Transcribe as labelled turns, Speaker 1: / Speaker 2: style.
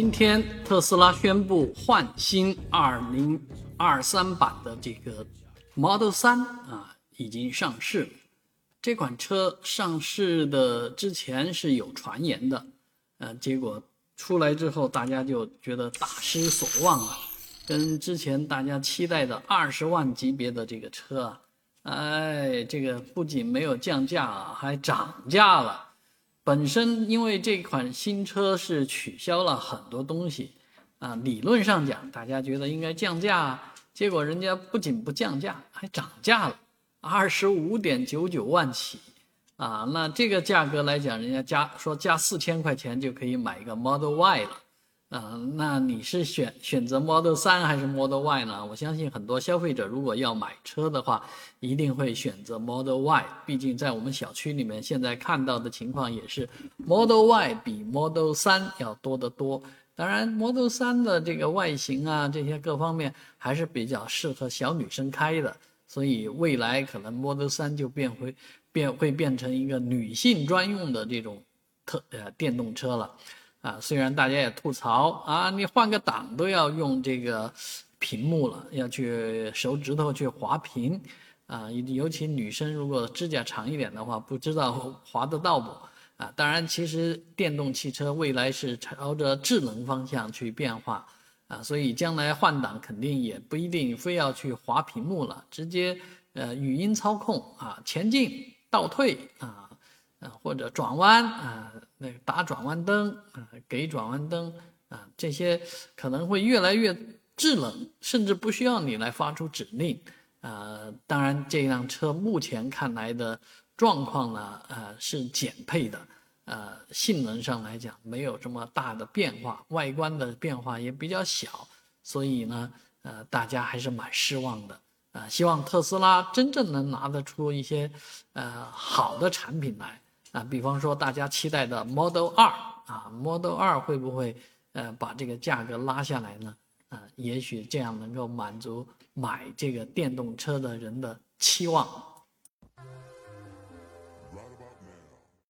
Speaker 1: 今天特斯拉宣布换新2023版的这个 Model 3啊，已经上市了。这款车上市的之前是有传言的，呃，结果出来之后，大家就觉得大失所望啊。跟之前大家期待的二十万级别的这个车啊，哎，这个不仅没有降价，啊还涨价了。本身因为这款新车是取消了很多东西，啊，理论上讲大家觉得应该降价，结果人家不仅不降价，还涨价了，二十五点九九万起，啊，那这个价格来讲，人家加说加四千块钱就可以买一个 Model Y 了。啊，那你是选选择 Model 3还是 Model Y 呢？我相信很多消费者如果要买车的话，一定会选择 Model Y。毕竟在我们小区里面现在看到的情况也是，Model Y 比 Model 3要多得多。当然，Model 3的这个外形啊，这些各方面还是比较适合小女生开的，所以未来可能 Model 3就变回变会变成一个女性专用的这种特呃电动车了。啊，虽然大家也吐槽啊，你换个档都要用这个屏幕了，要去手指头去滑屏，啊，尤其女生如果指甲长一点的话，不知道滑得到不？啊，当然，其实电动汽车未来是朝着智能方向去变化，啊，所以将来换挡肯定也不一定非要去滑屏幕了，直接呃语音操控啊，前进、倒退啊。啊，或者转弯啊，那个打转弯灯啊，给转弯灯啊，这些可能会越来越智能，甚至不需要你来发出指令。啊，当然这辆车目前看来的状况呢，呃，是减配的，呃，性能上来讲没有这么大的变化，外观的变化也比较小，所以呢，呃，大家还是蛮失望的。啊，希望特斯拉真正能拿得出一些，呃，好的产品来。啊，比方说大家期待的 Model 二啊，Model 二会不会呃把这个价格拉下来呢？啊，也许这样能够满足买这个电动车的人的期望。